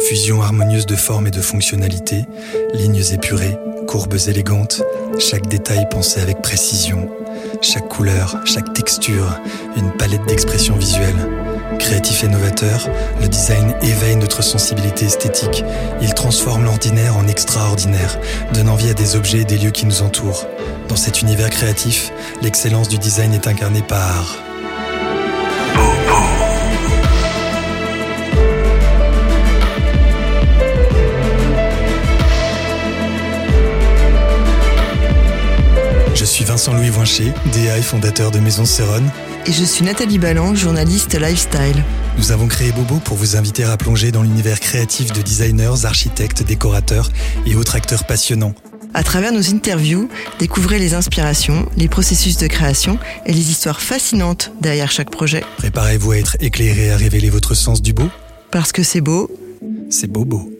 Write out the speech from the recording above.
Fusion harmonieuse de forme et de fonctionnalité, lignes épurées, courbes élégantes, chaque détail pensé avec précision, chaque couleur, chaque texture, une palette d'expressions visuelles. Créatif et novateur, le design éveille notre sensibilité esthétique. Il transforme l'ordinaire en extraordinaire, donne envie à des objets et des lieux qui nous entourent. Dans cet univers créatif, l'excellence du design est incarnée par suis Vincent-Louis Voincher, DA et fondateur de Maison Céronne. Et je suis Nathalie Ballan, journaliste lifestyle. Nous avons créé Bobo pour vous inviter à plonger dans l'univers créatif de designers, architectes, décorateurs et autres acteurs passionnants. À travers nos interviews, découvrez les inspirations, les processus de création et les histoires fascinantes derrière chaque projet. Préparez-vous à être éclairé à révéler votre sens du beau. Parce que c'est beau. C'est Bobo.